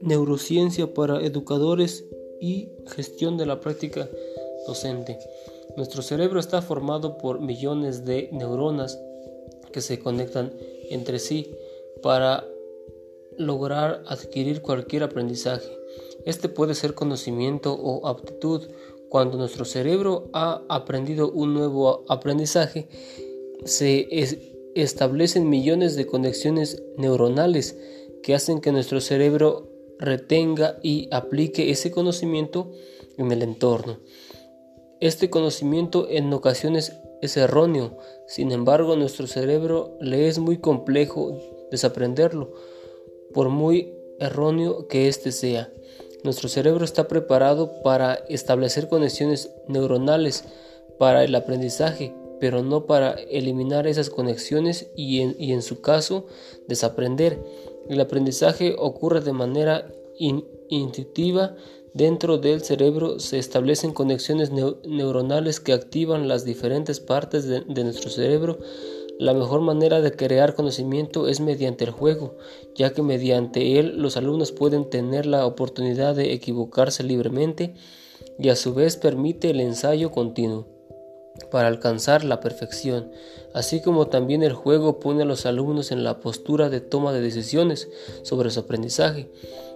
Neurociencia para educadores y gestión de la práctica docente. Nuestro cerebro está formado por millones de neuronas que se conectan entre sí para lograr adquirir cualquier aprendizaje. Este puede ser conocimiento o aptitud. Cuando nuestro cerebro ha aprendido un nuevo aprendizaje, se establecen millones de conexiones neuronales que hacen que nuestro cerebro retenga y aplique ese conocimiento en el entorno. Este conocimiento en ocasiones es erróneo, sin embargo nuestro cerebro le es muy complejo desaprenderlo, por muy erróneo que éste sea. Nuestro cerebro está preparado para establecer conexiones neuronales para el aprendizaje, pero no para eliminar esas conexiones y en, y en su caso desaprender. El aprendizaje ocurre de manera intuitiva. Dentro del cerebro se establecen conexiones neuronales que activan las diferentes partes de, de nuestro cerebro. La mejor manera de crear conocimiento es mediante el juego, ya que mediante él los alumnos pueden tener la oportunidad de equivocarse libremente y a su vez permite el ensayo continuo para alcanzar la perfección, así como también el juego pone a los alumnos en la postura de toma de decisiones sobre su aprendizaje.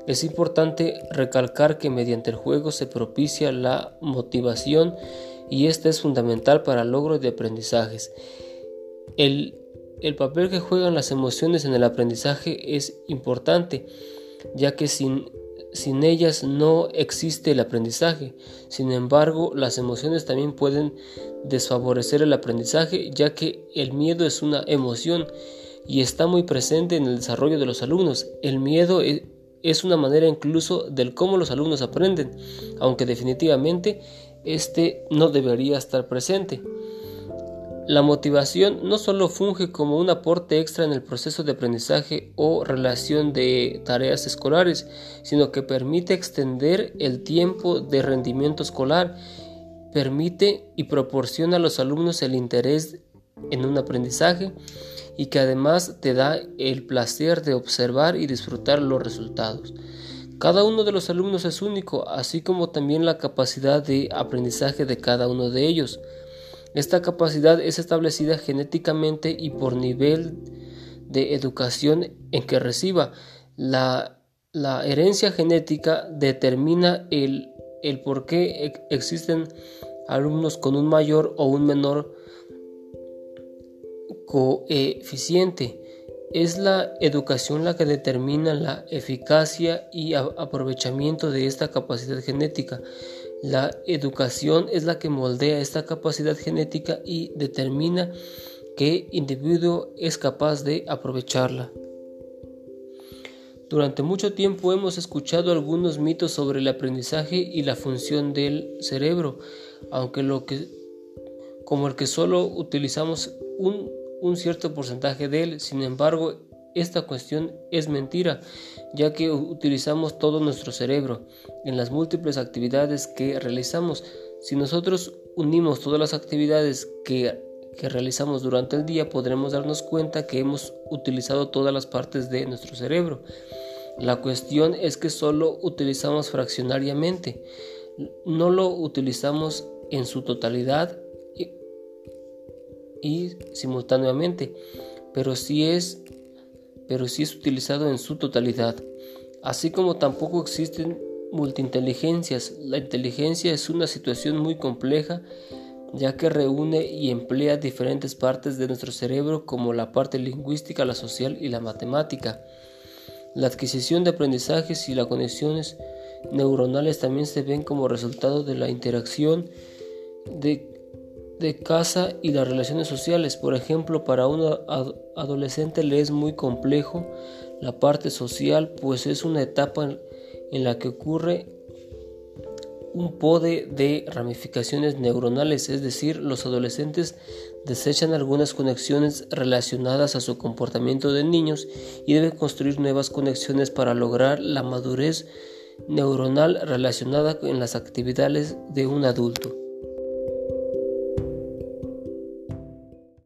Es importante recalcar que mediante el juego se propicia la motivación y esta es fundamental para el logro de aprendizajes. El, el papel que juegan las emociones en el aprendizaje es importante, ya que sin sin ellas no existe el aprendizaje. Sin embargo, las emociones también pueden desfavorecer el aprendizaje, ya que el miedo es una emoción y está muy presente en el desarrollo de los alumnos. El miedo e, es una manera incluso del cómo los alumnos aprenden, aunque definitivamente este no debería estar presente. La motivación no solo funge como un aporte extra en el proceso de aprendizaje o relación de tareas escolares, sino que permite extender el tiempo de rendimiento escolar, permite y proporciona a los alumnos el interés en un aprendizaje y que además te da el placer de observar y disfrutar los resultados. Cada uno de los alumnos es único, así como también la capacidad de aprendizaje de cada uno de ellos. Esta capacidad es establecida genéticamente y por nivel de educación en que reciba. La, herencia genética determina el, por qué existen alumnos con un mayor o un menor coeficiente. Es la educación la que determina la eficacia y aprovechamiento de esta capacidad genética. La educación es la que moldea esta capacidad genética y determina qué individuo es capaz de aprovecharla. Durante mucho tiempo hemos escuchado algunos mitos sobre el aprendizaje y la función del cerebro, aunque lo que como el que solo utilizamos un, un cierto porcentaje de él, sin embargo, esta cuestión es mentira, ya que utilizamos todo nuestro cerebro en las múltiples actividades que realizamos. Si nosotros unimos todas las actividades que, que realizamos durante el día, podremos darnos cuenta que hemos utilizado todas las partes de nuestro cerebro. La cuestión es que solo utilizamos fraccionariamente, no lo utilizamos en su totalidad y, y simultáneamente, pero sí es pero sí es utilizado en su totalidad. Así como tampoco existen multiinteligencias. La inteligencia es una situación muy compleja ya que reúne y emplea diferentes partes de nuestro cerebro como la parte lingüística, la social y la matemática. La adquisición de aprendizajes y las conexiones neuronales también se ven como resultado de la interacción de de casa y las relaciones sociales. Por ejemplo, para un adolescente le es muy complejo la parte social, pues es una etapa en, la que ocurre un pode de ramificaciones neuronales, es decir, los adolescentes desechan algunas conexiones relacionadas a su comportamiento de niños y deben construir nuevas conexiones para lograr la madurez neuronal relacionada con las actividades de un adulto.